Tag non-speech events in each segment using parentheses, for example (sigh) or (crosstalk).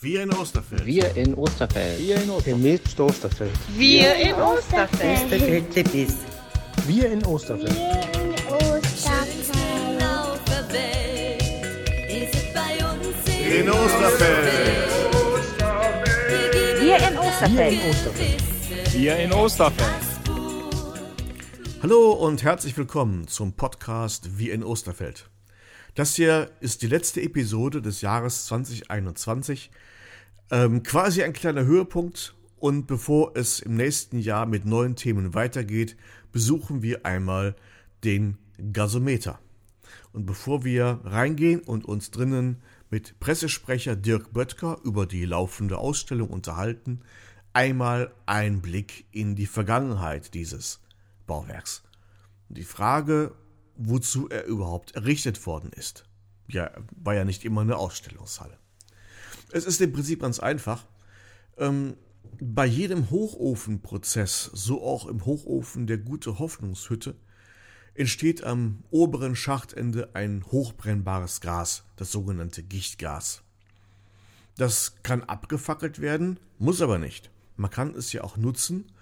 Wir in Osterfeld. Wir in Osterfeld. Wir in Osterfeld. Gemäß Osterfeld. Wir in Osterfeld. Wir in Osterfeld. Wir in Osterfeld. Wir in Wir in Osterfeld. Osterfeld. Wir in Osterfeld. Hallo und herzlich willkommen zum Podcast Wir in Osterfeld. Das hier ist die letzte Episode des Jahres 2021. Ähm, quasi ein kleiner Höhepunkt. Und bevor es im nächsten Jahr mit neuen Themen weitergeht, besuchen wir einmal den Gasometer. Und bevor wir reingehen und uns drinnen mit Pressesprecher Dirk Böttger über die laufende Ausstellung unterhalten, einmal ein Blick in die Vergangenheit dieses Bauwerks. Die Frage, wozu er überhaupt errichtet worden ist. Ja, war ja nicht immer eine Ausstellungshalle. Es ist im Prinzip ganz einfach. Ähm, bei jedem Hochofenprozess, so auch im Hochofen der Gute Hoffnungshütte, entsteht am oberen Schachtende ein hochbrennbares Gas, das sogenannte Gichtgas. Das kann abgefackelt werden, muss aber nicht. Man kann es ja auch nutzen,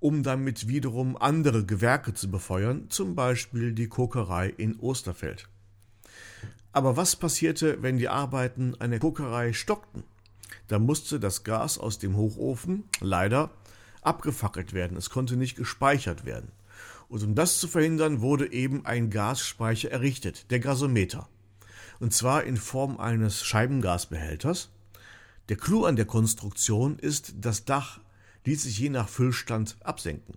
um damit wiederum andere Gewerke zu befeuern, zum Beispiel die Kokerei in Osterfeld. Aber was passierte, wenn die Arbeiten an der Kokerei stockten? Da musste das Gas aus dem Hochofen leider abgefackelt werden. Es konnte nicht gespeichert werden. Und um das zu verhindern, wurde eben ein Gasspeicher errichtet, der Gasometer. Und zwar in Form eines Scheibengasbehälters. Der Clou an der Konstruktion ist, das Dach ließ sich je nach Füllstand absenken.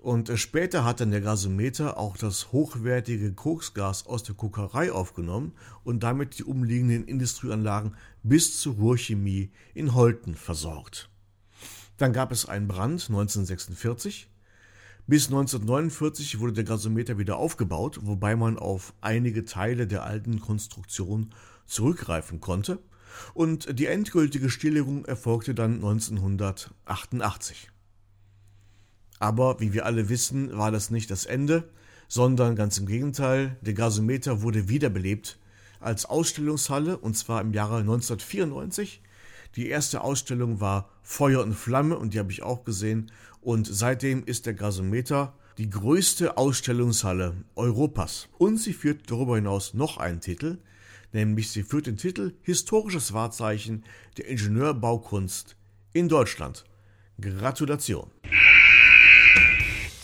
Und äh, später hat dann der Gasometer auch das hochwertige Koksgas aus der Kokerei aufgenommen und damit die umliegenden Industrieanlagen bis zur Ruhrchemie in Holten versorgt. Dann gab es einen Brand 1946. Bis 1949 wurde der Gasometer wieder aufgebaut, wobei man auf einige Teile der alten Konstruktion zurückgreifen konnte. Und die endgültige Stilllegung erfolgte dann 1988. Aber wie wir alle wissen, war das nicht das Ende, sondern ganz im Gegenteil, der Gasometer wurde wiederbelebt als Ausstellungshalle und zwar im Jahre 1994. Die erste Ausstellung war Feuer und Flamme und die habe ich auch gesehen und seitdem ist der Gasometer die größte Ausstellungshalle Europas und sie führt darüber hinaus noch einen Titel, nämlich sie führt den Titel Historisches Wahrzeichen der Ingenieurbaukunst in Deutschland. Gratulation.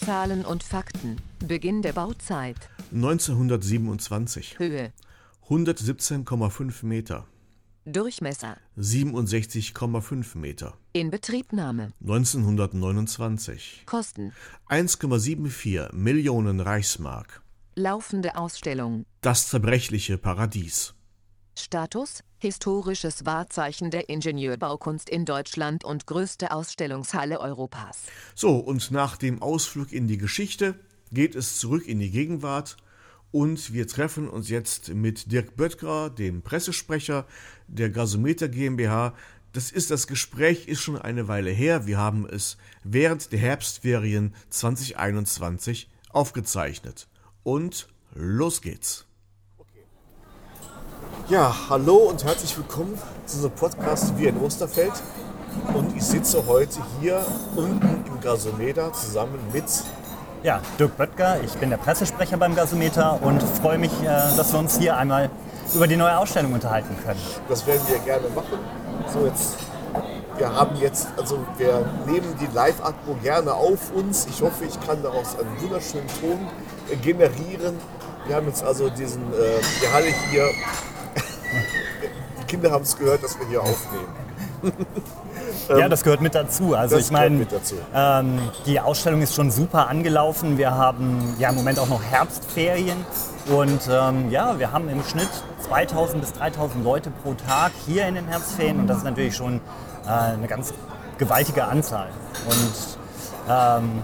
Zahlen und Fakten. Beginn der Bauzeit. 1927. Höhe. 117,5 Meter. Durchmesser. 67,5 Meter. Inbetriebnahme. 1929. Kosten. 1,74 Millionen Reichsmark. Laufende Ausstellung. Das zerbrechliche Paradies. Status. Historisches Wahrzeichen der Ingenieurbaukunst in Deutschland und größte Ausstellungshalle Europas. So, und nach dem Ausflug in die Geschichte geht es zurück in die Gegenwart und wir treffen uns jetzt mit Dirk Böttger, dem Pressesprecher der Gasometer GmbH. Das ist das Gespräch ist schon eine Weile her. Wir haben es während der Herbstferien 2021 aufgezeichnet. Und los geht's. Ja, hallo und herzlich willkommen zu unserem Podcast Wir in Osterfeld. Und ich sitze heute hier unten im Gasometer zusammen mit Ja, Dirk Böttger, ich bin der Pressesprecher beim Gasometer und freue mich, äh, dass wir uns hier einmal über die neue Ausstellung unterhalten können. Das werden wir gerne machen. So jetzt, wir haben jetzt, also wir nehmen die Live-Atmo gerne auf uns. Ich hoffe, ich kann daraus einen wunderschönen Ton generieren. Wir haben jetzt also diesen, äh, die Halle hier. die Kinder haben es gehört, dass wir hier aufnehmen. ja, das gehört mit dazu. Also das ich meine, gehört mit dazu. ähm, die Ausstellung ist schon super angelaufen. Wir haben ja im Moment auch noch Herbstferien und ähm, ja, wir haben im Schnitt 2000 bis 3000 Leute pro Tag hier in den Herbstferien und das ist natürlich schon äh, eine ganz gewaltige Anzahl. Und ähm,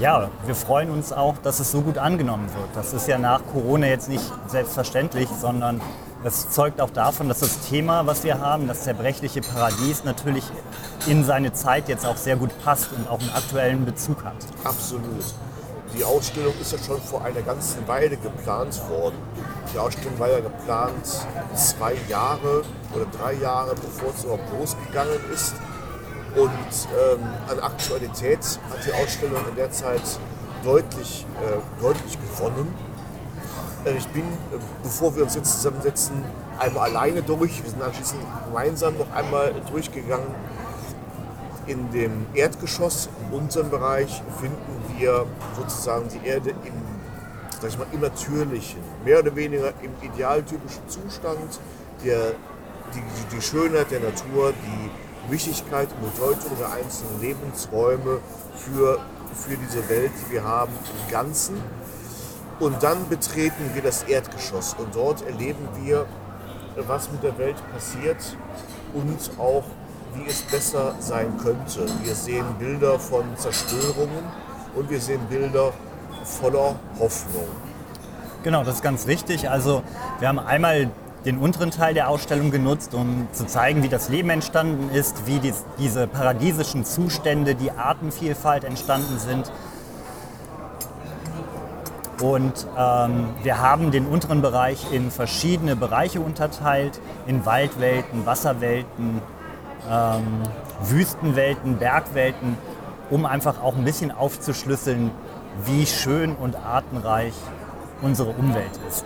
ja, wir freuen uns auch, dass es so gut angenommen wird. Das ist ja nach Corona jetzt nicht selbstverständlich, sondern das zeugt auch davon, dass das Thema, was wir haben, das zerbrechliche Paradies, natürlich in seine Zeit jetzt auch sehr gut passt und auch einen aktuellen Bezug hat. Absolut. die Ausstellung ist ja schon vor einer ganzen Weile geplant worden. Die Ausstellung war ja geplant zwei Jahre oder drei Jahre, bevor es überhaupt losgegangen ist. Und ähm, an Aktualität hat die Ausstellung in der Zeit deutlich, äh, deutlich gewonnen. Äh, Ich bin, äh, bevor wir uns jetzt zusammensetzen, einmal alleine durch. Wir sind anschließend gemeinsam noch einmal durchgegangen. In dem Erdgeschoss, in unserem Bereich, finden wir sozusagen die Erde im, sag ich mal, im natürlichen, mehr oder weniger im idealtypischen Zustand, der, die, die Schönheit der Natur, die Wichtigkeit und Bedeutung der einzelnen Lebensräume für, für diese Welt, die wir haben, im Ganzen. Und dann betreten wir das Erdgeschoss und dort erleben wir, was mit der Welt passiert und auch, wie es besser sein könnte. Wir sehen Bilder von Zerstörungen und wir sehen Bilder voller Hoffnung. Genau, das ist ganz richtig. Also wir haben einmal den unteren Teil der Ausstellung genutzt, um zu zeigen, wie das Leben entstanden ist, wie dies, diese paradiesischen Zustände, die Artenvielfalt entstanden sind. Und ähm, wir haben den unteren Bereich in verschiedene Bereiche unterteilt, in Waldwelten, Wasserwelten, ähm, Wüstenwelten, Bergwelten, um einfach auch ein bisschen aufzuschlüsseln, wie schön und artenreich unsere Umwelt ist.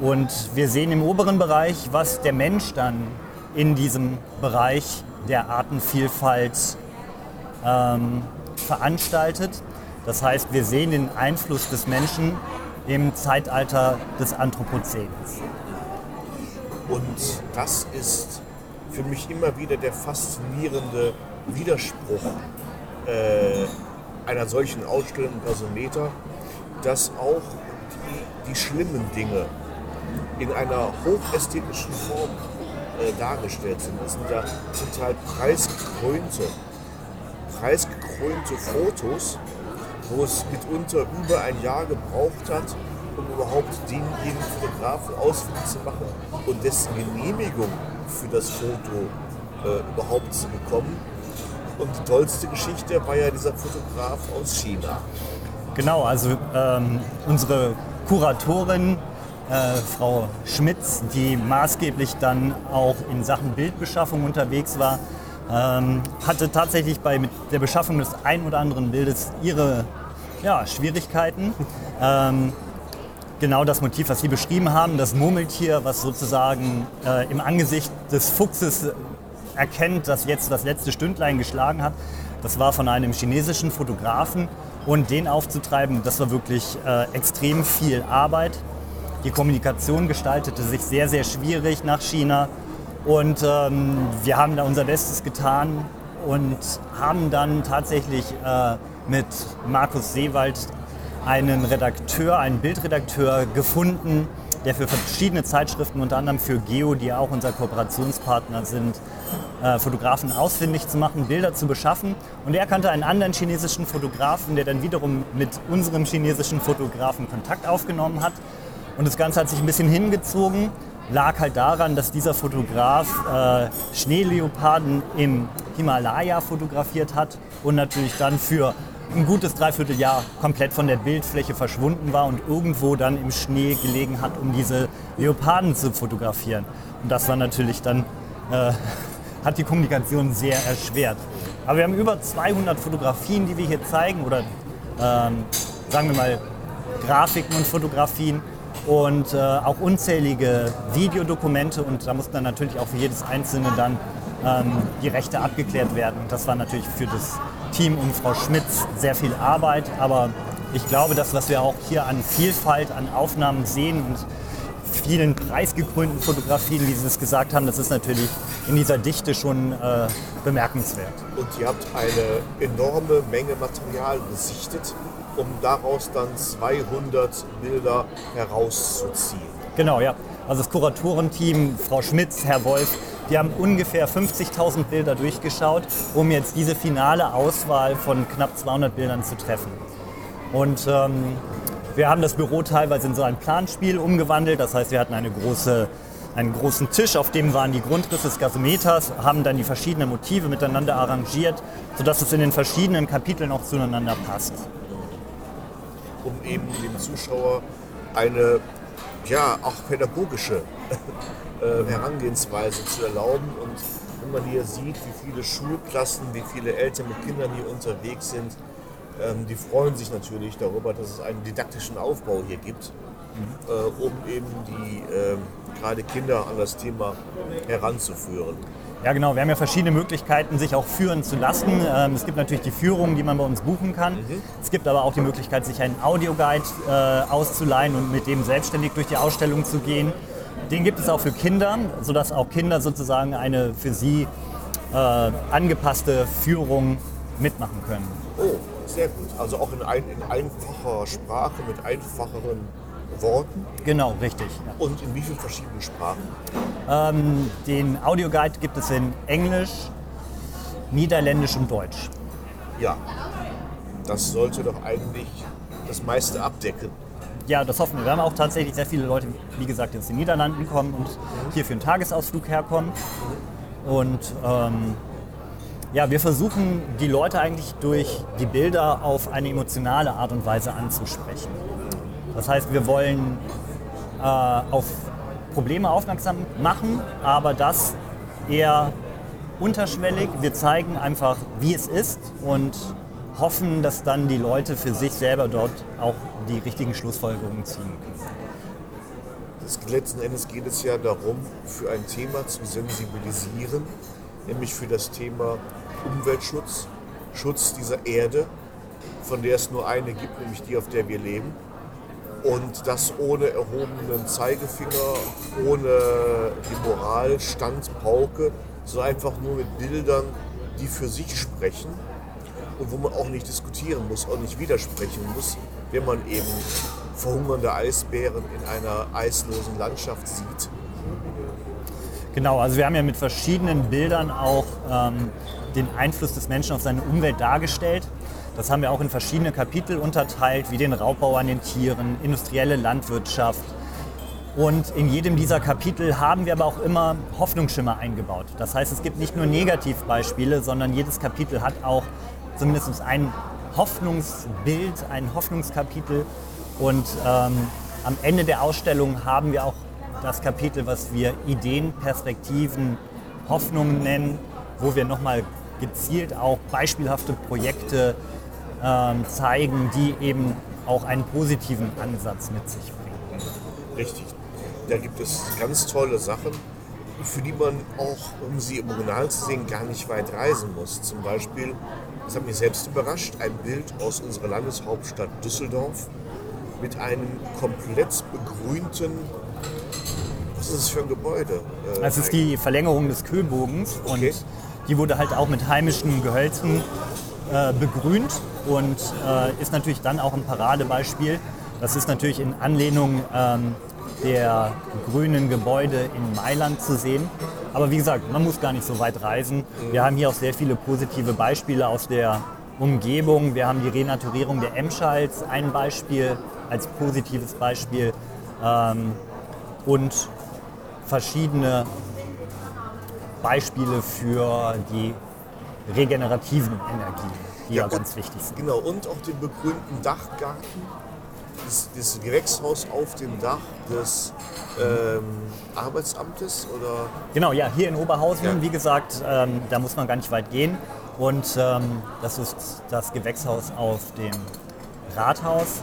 Und wir sehen im oberen Bereich, was der Mensch dann in diesem Bereich der Artenvielfalt ähm, veranstaltet. Das heißt, wir sehen den Einfluss des Menschen im Zeitalter des Anthropozäns. Und das ist für mich immer wieder der faszinierende Widerspruch äh, einer solchen Ausstellung im Gasometer, dass auch die, die schlimmen Dinge in einer hochästhetischen Form äh, dargestellt sind. Das sind ja zum Teil preisgekrönte, preisgekrönte Fotos, wo es mitunter über ein Jahr gebraucht hat, um überhaupt denjenigen Fotografen ausfindig zu machen und dessen Genehmigung für das Foto äh, überhaupt zu bekommen. Und die tollste Geschichte war ja dieser Fotograf aus China. Genau, also ähm, unsere Kuratorin, äh, Frau Schmitz, die maßgeblich dann auch in Sachen Bildbeschaffung unterwegs war, ähm, hatte tatsächlich bei der Beschaffung des ein oder anderen Bildes ihre ja, Schwierigkeiten. Ähm, genau das Motiv, was Sie beschrieben haben, das Murmeltier, was sozusagen äh, im Angesicht des Fuchses erkennt, dass jetzt das letzte Stündlein geschlagen hat, das war von einem chinesischen Fotografen. Und den aufzutreiben, das war wirklich äh, extrem viel Arbeit. Die Kommunikation gestaltete sich sehr, sehr schwierig nach China. Und ähm, wir haben da unser Bestes getan und haben dann tatsächlich äh, mit Markus Seewald einen Redakteur, einen Bildredakteur gefunden, der für verschiedene Zeitschriften, unter anderem für Geo, die auch unser Kooperationspartner sind, äh, Fotografen ausfindig zu machen, Bilder zu beschaffen. Und er kannte einen anderen chinesischen Fotografen, der dann wiederum mit unserem chinesischen Fotografen Kontakt aufgenommen hat. Und das Ganze hat sich ein bisschen hingezogen, lag halt daran, dass dieser Fotograf äh, Schneeleoparden im Himalaya fotografiert hat und natürlich dann für ein gutes Dreivierteljahr komplett von der Bildfläche verschwunden war und irgendwo dann im Schnee gelegen hat, um diese Leoparden zu fotografieren. Und das war natürlich dann, äh, (laughs) hat die Kommunikation sehr erschwert. Aber wir haben über 200 Fotografien, die wir hier zeigen, oder ähm, sagen wir mal Grafiken und Fotografien und äh, auch unzählige Videodokumente und da mussten dann natürlich auch für jedes einzelne dann ähm, die Rechte abgeklärt werden. Und das war natürlich für das Team um Frau Schmitz sehr viel Arbeit, aber ich glaube, das, was wir auch hier an Vielfalt, an Aufnahmen sehen und vielen preisgekrönten Fotografien, wie Sie es gesagt haben, das ist natürlich in dieser Dichte schon äh, bemerkenswert. Und ihr habt eine enorme Menge Material gesichtet, um daraus dann 200 Bilder herauszuziehen. Genau, ja. Also das Kuratorenteam, Frau Schmitz, Herr Wolf, die haben ungefähr 50.000 Bilder durchgeschaut, um jetzt diese finale Auswahl von knapp 200 Bildern zu treffen. Und ähm, wir haben das Büro teilweise in so ein Planspiel umgewandelt. Das heißt, wir hatten eine große, einen großen Tisch, auf dem waren die Grundrisse des Gasometers, haben dann die verschiedenen Motive miteinander arrangiert, sodass es in den verschiedenen Kapiteln auch zueinander passt. Um eben dem Zuschauer eine ja auch pädagogische (laughs) äh, Herangehensweise zu erlauben. Und wenn man hier sieht, wie viele Schulklassen, wie viele Eltern mit Kindern hier unterwegs sind, ähm, die freuen sich natürlich darüber, dass es einen didaktischen Aufbau hier gibt, äh, um eben die ähm, gerade Kinder an das Thema heranzuführen. Ja, genau. Wir haben ja verschiedene Möglichkeiten, sich auch führen zu lassen. Ähm, es gibt natürlich die Führungen, die man bei uns buchen kann. Es gibt aber auch die Möglichkeit, sich einen Audioguide äh, auszuleihen und mit dem selbstständig durch die Ausstellung zu gehen. Den gibt es auch für Kinder, sodass auch Kinder sozusagen eine für sie äh, angepasste Führung mitmachen können. Oh, sehr gut. Also auch in, ein, in einfacher Sprache mit einfacheren Worten Genau, richtig. Ja. und in wie vielen verschiedenen Sprachen? Ähm, den Audioguide gibt es in Englisch, Niederländisch und Deutsch. Ja, das sollte doch eigentlich das meiste abdecken. Ja, das hoffen wir. Wir haben auch tatsächlich sehr viele Leute, wie gesagt, die aus den Niederlanden kommen und hier für einen Tagesausflug herkommen. Und ähm, ja, wir versuchen die Leute eigentlich durch die Bilder auf eine emotionale Art und Weise anzusprechen. Das heißt, wir wollen äh, auf Probleme aufmerksam machen, aber das eher unterschwellig. Wir zeigen einfach, wie es ist und hoffen, dass dann die Leute für sich selber dort auch die richtigen Schlussfolgerungen ziehen können. Das, letzten Endes geht es ja darum, für ein Thema zu sensibilisieren, nämlich für das Thema Umweltschutz, Schutz dieser Erde, von der es nur eine gibt, nämlich die, auf der wir leben. Und das ohne erhobenen Zeigefinger, ohne die Moral, Standpauke, so einfach nur mit Bildern, die für sich sprechen und wo man auch nicht diskutieren muss, auch nicht widersprechen muss, wenn man eben verhungernde Eisbären in einer eislosen Landschaft sieht. Genau, also wir haben ja mit verschiedenen Bildern auch ähm, den Einfluss des Menschen auf seine Umwelt dargestellt. Das haben wir auch in verschiedene Kapitel unterteilt, wie den Raubbau an den Tieren, industrielle Landwirtschaft. Und in jedem dieser Kapitel haben wir aber auch immer Hoffnungsschimmer eingebaut. Das heißt, es gibt nicht nur Negativbeispiele, sondern jedes Kapitel hat auch zumindest ein Hoffnungsbild, ein Hoffnungskapitel. Und ähm, am Ende der Ausstellung haben wir auch das Kapitel, was wir Ideen, Perspektiven, Hoffnungen nennen, wo wir nochmal gezielt auch beispielhafte Projekte ähm, zeigen, die eben auch einen positiven Ansatz mit sich bringen. Richtig. Da gibt es ganz tolle Sachen, für die man auch, um sie im Original zu sehen, gar nicht weit reisen muss. Zum Beispiel, das hat mich selbst überrascht, ein Bild aus unserer Landeshauptstadt Düsseldorf mit einem komplett begrünten, was ist das für ein Gebäude? Äh, Das ist die Verlängerung des Kühlbogens Okay. und die wurde halt auch mit heimischen Gehölzen äh, begrünt und äh, ist natürlich dann auch ein Paradebeispiel. Das ist natürlich in Anlehnung ähm, der grünen Gebäude in Mailand zu sehen. Aber wie gesagt, man muss gar nicht so weit reisen. Wir haben hier auch sehr viele positive Beispiele aus der Umgebung. Wir haben die Renaturierung der Emschals, ein Beispiel als positives Beispiel. Ähm, und verschiedene Beispiele für die regenerativen Energien, die ja, ganz wichtig sind. Genau, und auch den begrünten Dachgarten, das, das Gewächshaus auf dem Dach des ähm, Arbeitsamtes oder Genau, ja, hier in Oberhausen, Ja. wie gesagt, ähm, da muss man gar nicht weit gehen. Und ähm, das ist das Gewächshaus auf dem Rathaus.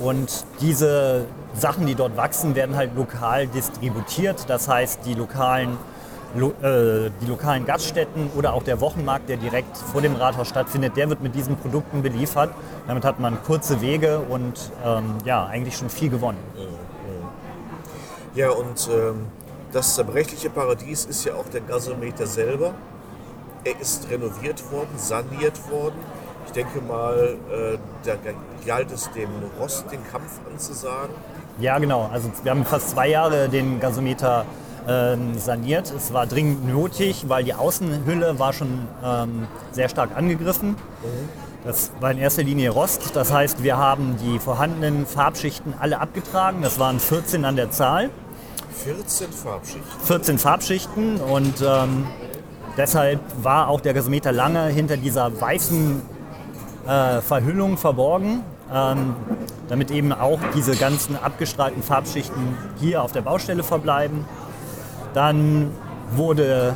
Und diese Sachen, die dort wachsen, werden halt lokal distributiert. Das heißt, die lokalen, lo, äh, die lokalen Gaststätten oder auch der Wochenmarkt, der direkt vor dem Rathaus stattfindet, der wird mit diesen Produkten beliefert. Damit hat man kurze Wege und ähm, ja, eigentlich schon viel gewonnen. Ja, und ähm, das zerbrechliche Paradies ist ja auch der Gasometer selber. Er ist renoviert worden, saniert worden. Ich denke mal, äh, da galt es dem Rost den Kampf anzusagen. Ja, genau. Also wir haben fast zwei Jahre den Gasometer ähm, saniert. Es war dringend nötig, weil die Außenhülle war schon ähm, sehr stark angegriffen. Das war in erster Linie Rost. Das heißt, wir haben die vorhandenen Farbschichten alle abgetragen. Das waren 14 an der Zahl. 14 Farbschichten. 14 Farbschichten und ähm, deshalb war auch der Gasometer lange hinter dieser weißen äh, Verhüllung verborgen. Ähm, damit eben auch diese ganzen abgestrahlten Farbschichten hier auf der Baustelle verbleiben. Dann wurde,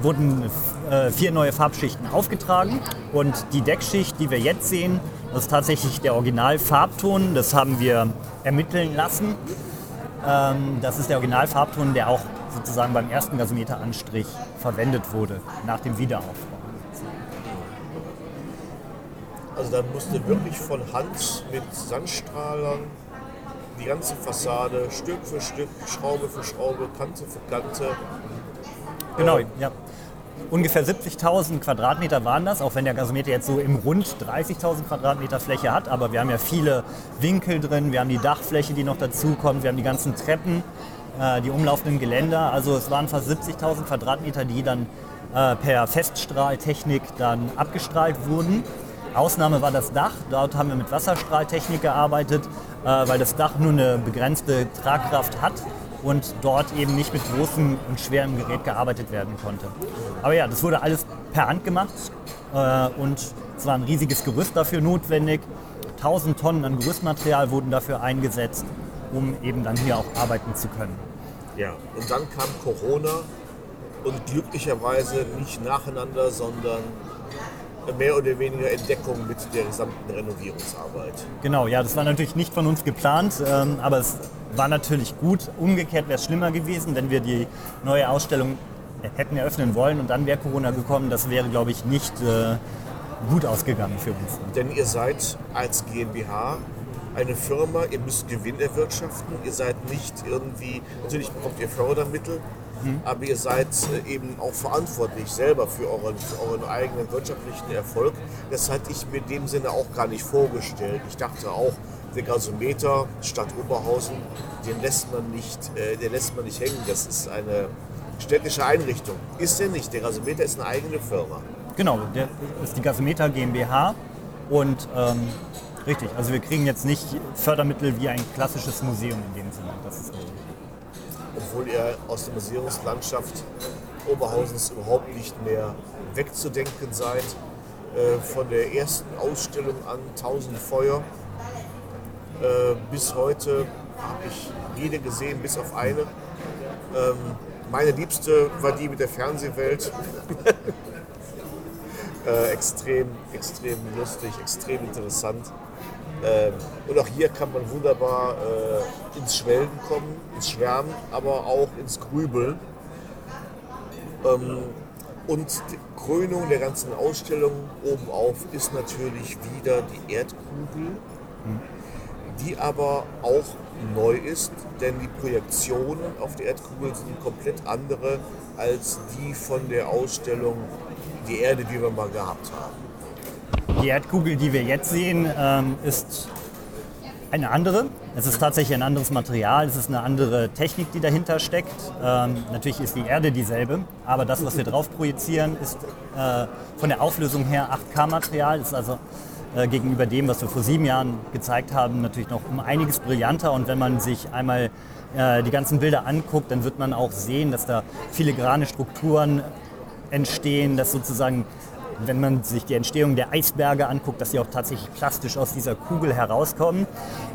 wurden äh, vier neue Farbschichten aufgetragen und die Deckschicht, die wir jetzt sehen, das ist tatsächlich der Originalfarbton. Das haben wir ermitteln lassen. Ähm, das ist der Originalfarbton, der auch sozusagen beim ersten Gasometeranstrich verwendet wurde, nach dem Wiederaufbau. Also da musste wirklich von Hand mit Sandstrahlern die ganze Fassade Stück für Stück, Schraube für Schraube, Kante für Kante. Genau, Äh, ja. Ungefähr 70.000 Quadratmeter waren das, auch wenn der Gasometer jetzt so im Rund 30.000 Quadratmeter Fläche hat. Aber wir haben ja viele Winkel drin, wir haben die Dachfläche, die noch dazukommt, wir haben die ganzen Treppen, äh, die umlaufenden Geländer. Also es waren fast 70.000 Quadratmeter, die dann äh, per Feststrahltechnik dann abgestrahlt wurden. Ausnahme war das Dach. Dort haben wir mit Wasserstrahltechnik gearbeitet, äh, weil das Dach nur eine begrenzte Tragkraft hat und dort eben nicht mit großem und schwerem Gerät gearbeitet werden konnte. Aber ja, das wurde alles per Hand gemacht äh, und es war ein riesiges Gerüst dafür notwendig. 1000 Tonnen an Gerüstmaterial wurden dafür eingesetzt, um eben dann hier auch arbeiten zu können. Ja, und dann kam Corona und glücklicherweise nicht nacheinander, sondern mehr oder weniger Entdeckung mit der gesamten Renovierungsarbeit. Genau, ja, das war natürlich nicht von uns geplant, ähm, aber es war natürlich gut. Umgekehrt wäre es schlimmer gewesen, wenn wir die neue Ausstellung hätten eröffnen wollen und dann wäre Corona gekommen. Das wäre, glaube ich, nicht äh, gut ausgegangen für uns. Denn ihr seid als GmbH eine Firma, ihr müsst Gewinn erwirtschaften, ihr seid nicht irgendwie, natürlich bekommt ihr Fördermittel, aber ihr seid äh, eben auch verantwortlich selber für euren, für euren eigenen wirtschaftlichen Erfolg. Das hatte ich mir in dem Sinne auch gar nicht vorgestellt. Ich dachte auch, der Gasometer Stadt Oberhausen, den lässt man nicht, äh, den lässt man nicht hängen. Das ist eine städtische Einrichtung. Ist er nicht. Der Gasometer ist eine eigene Firma. Genau, der ist die Gasometer GmbH und ähm, richtig, also wir kriegen jetzt nicht Fördermittel wie ein klassisches Museum in dem Sinne. Das ist richtig. Obwohl ihr aus der Museumslandschaft Oberhausens überhaupt nicht mehr wegzudenken seid. Äh, von der ersten Ausstellung an 1000 Feuer äh, bis heute habe ich jede gesehen, bis auf eine. Ähm, meine liebste war die mit der Fernsehwelt. (laughs) äh, extrem, extrem lustig, extrem interessant. Ähm, und auch hier kann man wunderbar äh, ins Schwelgen kommen, ins Schwärmen, aber auch ins Grübeln. Ähm, und die Krönung der ganzen Ausstellung obenauf ist natürlich wieder die Erdkugel, die aber auch neu ist, denn die Projektionen auf der Erdkugel sind komplett andere als die von der Ausstellung Die Erde, die wir mal gehabt haben. Die Erdkugel, die wir jetzt sehen, ähm, ist eine andere. Es ist tatsächlich ein anderes Material, es ist eine andere Technik, die dahinter steckt. Ähm, natürlich ist die Erde dieselbe, aber das, was wir drauf projizieren, ist äh, von der Auflösung her 8K-Material, ist also äh, gegenüber dem, was wir vor sieben Jahren gezeigt haben, natürlich noch um einiges brillanter. Und wenn man sich einmal äh, die ganzen Bilder anguckt, dann wird man auch sehen, dass da filigrane Strukturen entstehen, dass sozusagen, wenn man sich die Entstehung der Eisberge anguckt, dass sie auch tatsächlich plastisch aus dieser Kugel herauskommen.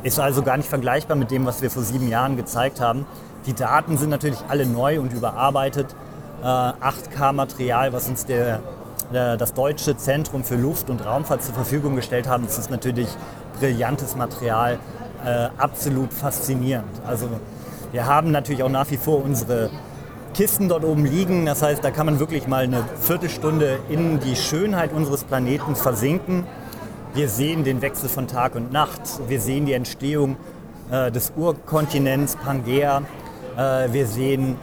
Ist also gar nicht vergleichbar mit dem, was wir vor sieben Jahren gezeigt haben. Die Daten sind natürlich alle neu und überarbeitet. Äh, 8K-Material, was uns der, der, das Deutsche Zentrum für Luft- und Raumfahrt zur Verfügung gestellt haben, das ist natürlich brillantes Material, äh, absolut faszinierend. Also wir haben natürlich auch nach wie vor unsere Kisten dort oben liegen. Das heißt, da kann man wirklich mal eine Viertelstunde in die Schönheit unseres Planeten versinken. Wir sehen den Wechsel von Tag und Nacht. Wir sehen die Entstehung äh, des Urkontinents Pangea. Äh, wir sehen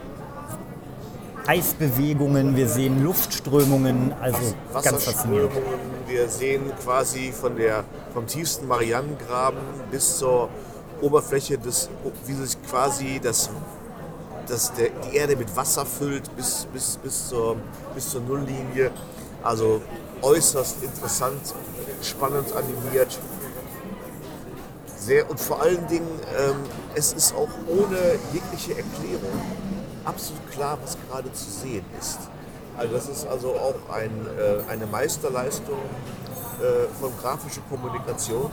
Eisbewegungen, wir sehen Luftströmungen. Also ganz faszinierend. Wir sehen quasi von der, vom tiefsten Marianengraben bis zur Oberfläche des, wie sich quasi das, das der, die Erde mit Wasser füllt bis, bis, bis, zur, bis zur Nulllinie. Also äußerst interessant, spannend animiert. Sehr, und vor allen Dingen, ähm, es ist auch ohne jegliche Erklärung absolut klar, was gerade zu sehen ist. Also das ist also auch ein, äh, eine Meisterleistung äh, von grafischer Kommunikation,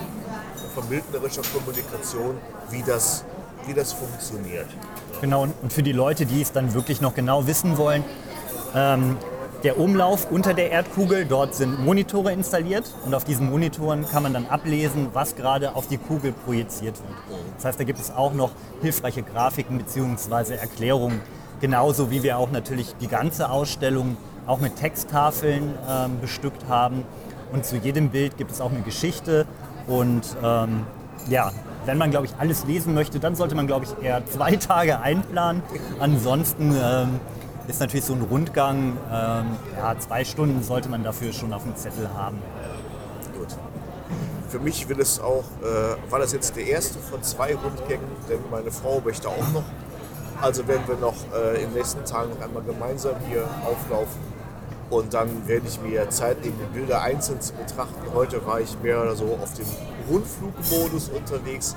von bildnerischer Kommunikation, wie das, wie das funktioniert. Genau, und für die Leute, die es dann wirklich noch genau wissen wollen, ähm, der Umlauf unter der Erdkugel, dort sind Monitore installiert und auf diesen Monitoren kann man dann ablesen, was gerade auf die Kugel projiziert wird. Das heißt, da gibt es auch noch hilfreiche Grafiken bzw. Erklärungen, genauso wie wir auch natürlich die ganze Ausstellung auch mit Texttafeln ähm, bestückt haben. Und zu jedem Bild gibt es auch eine Geschichte und ähm, ja, wenn man, glaube ich, alles lesen möchte, dann sollte man, glaube ich, eher zwei Tage einplanen. Ansonsten ähm, ist natürlich so ein Rundgang, ähm, ja, zwei Stunden sollte man dafür schon auf dem Zettel haben. Gut. Für mich will es auch, äh, war das jetzt der erste von zwei Rundgängen, denn meine Frau möchte auch noch. Also werden wir noch äh, in den nächsten Tagen noch einmal gemeinsam hier auflaufen. Und dann werde ich mir Zeit nehmen, die Bilder einzeln zu betrachten. Heute war ich mehr oder so auf dem Rundflugmodus unterwegs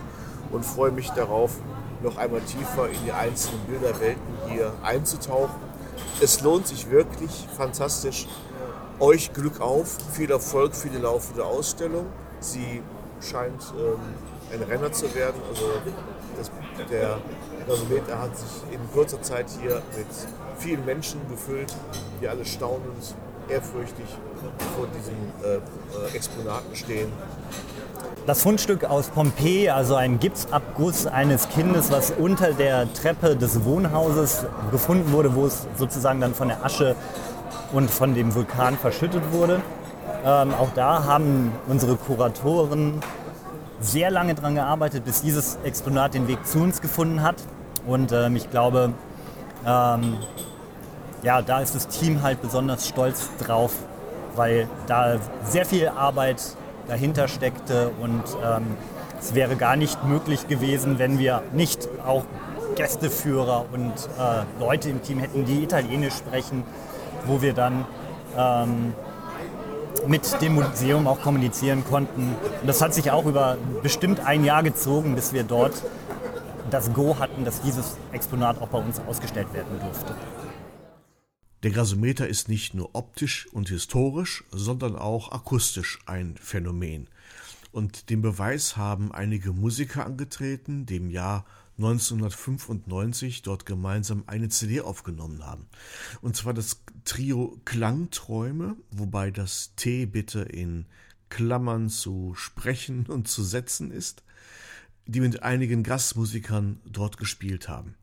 und freue mich darauf, noch einmal tiefer in die einzelnen Bilderwelten hier einzutauchen. Es lohnt sich wirklich, fantastisch. Euch Glück auf, viel Erfolg für die laufende Ausstellung. Sie scheint ähm, ein Renner zu werden. Also das, der Gasometer hat sich in kurzer Zeit hier mit vielen Menschen gefüllt, die alle staunend, ehrfürchtig vor diesen äh, äh, Exponaten stehen. Das Fundstück aus Pompeji, also ein Gipsabguss eines Kindes, was unter der Treppe des Wohnhauses gefunden wurde, wo es sozusagen dann von der Asche und von dem Vulkan verschüttet wurde. Ähm, auch da haben unsere Kuratoren sehr lange daran gearbeitet, bis dieses Exponat den Weg zu uns gefunden hat. Und ähm, ich glaube, ähm, ja, da ist das Team halt besonders stolz drauf, weil da sehr viel Arbeit dahinter steckte und ähm, es wäre gar nicht möglich gewesen, wenn wir nicht auch Gästeführer und äh, Leute im Team hätten, die Italienisch sprechen, wo wir dann ähm, mit dem Museum auch kommunizieren konnten. Und das hat sich auch über bestimmt ein Jahr gezogen, bis wir dort das Go hatten, dass dieses Exponat auch bei uns ausgestellt werden durfte. Der Gasometer ist nicht nur optisch und historisch, sondern auch akustisch ein Phänomen. Und den Beweis haben einige Musiker angetreten, die im Jahr 1995 dort gemeinsam eine CD aufgenommen haben. Und zwar das Trio Klangträume, wobei das T bitte in Klammern zu sprechen und zu setzen ist, die mit einigen Gastmusikern dort gespielt haben.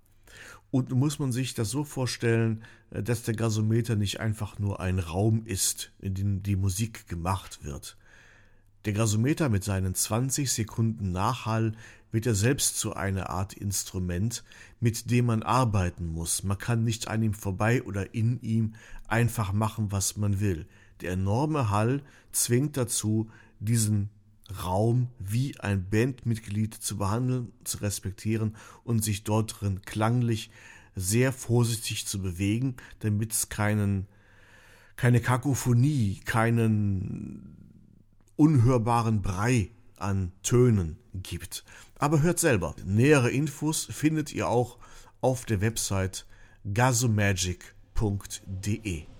Und muss man sich das so vorstellen, äh, dass der Gasometer nicht einfach nur ein Raum ist, in dem die Musik gemacht wird. Der Gasometer mit seinen 20 Sekunden Nachhall wird ja selbst zu einer Art Instrument, mit dem man arbeiten muss. Man kann nicht an ihm vorbei oder in ihm einfach machen, was man will. Der enorme Hall zwingt dazu, diesen Raum wie ein Bandmitglied zu behandeln, zu respektieren und sich dort drin klanglich sehr vorsichtig zu bewegen, damit es keinen, keine Kakophonie, keinen unhörbaren Brei an Tönen gibt. Aber hört selber. Nähere Infos findet ihr auch auf der Website gasomagic.de.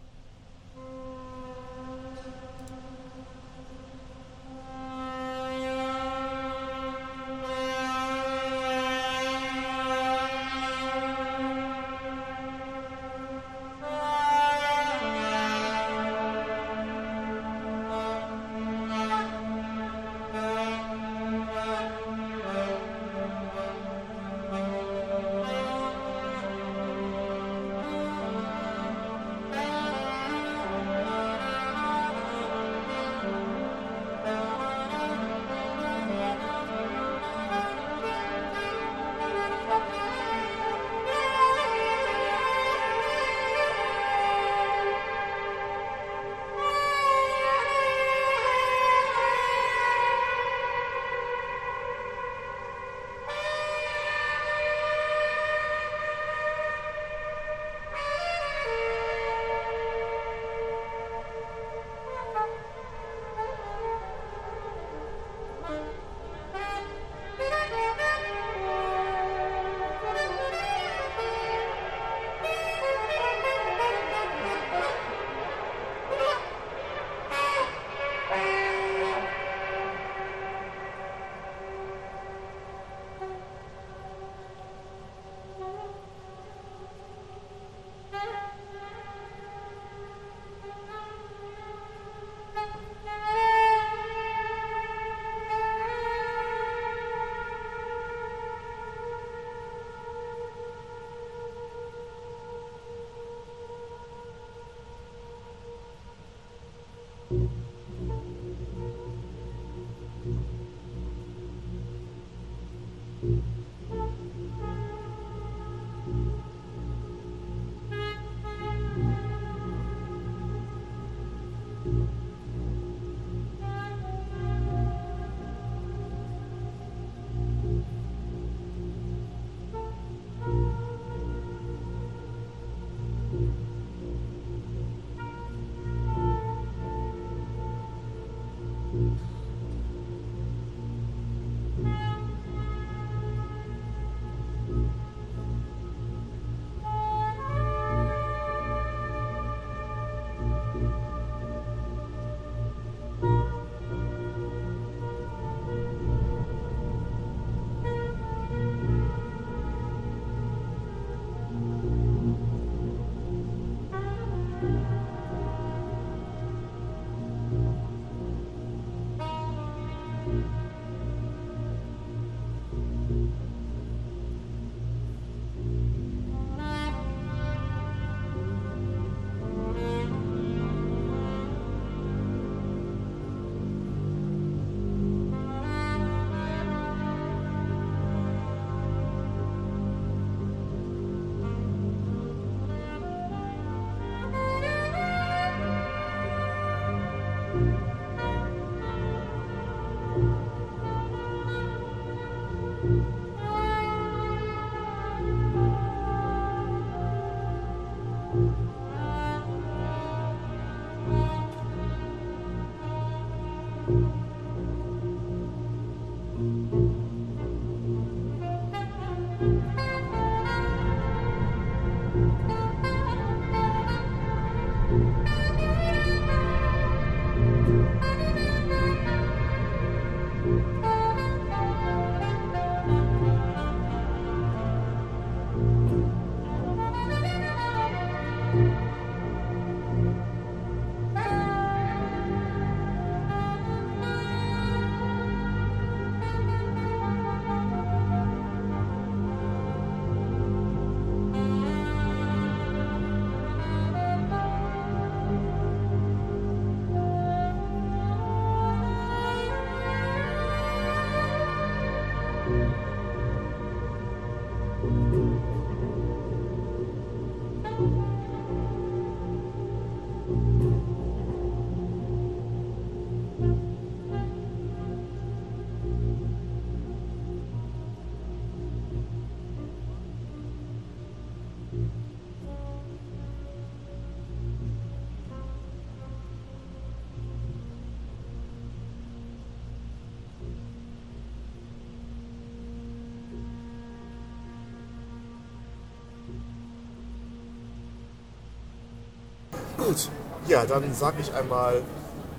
ja, dann sage ich einmal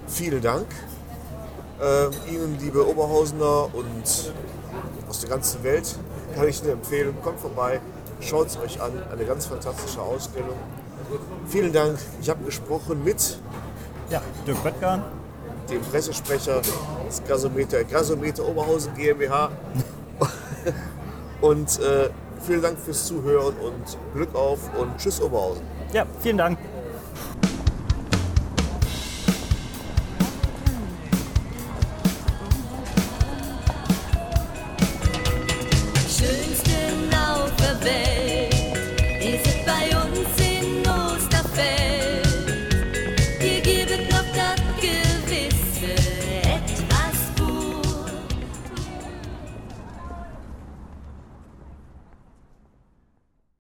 vielen Dank. Ähm, Ihnen, liebe Oberhausener und aus der ganzen Welt, kann ich nur empfehlen, kommt vorbei, schaut es euch an, eine ganz fantastische Ausstellung. Vielen Dank, ich habe gesprochen mit Ja, Dirk Böttger. dem Pressesprecher des Gasometer, Gasometer Oberhausen GmbH. (laughs) und äh, vielen Dank fürs Zuhören und Glück auf und Tschüss Oberhausen. Ja, vielen Dank.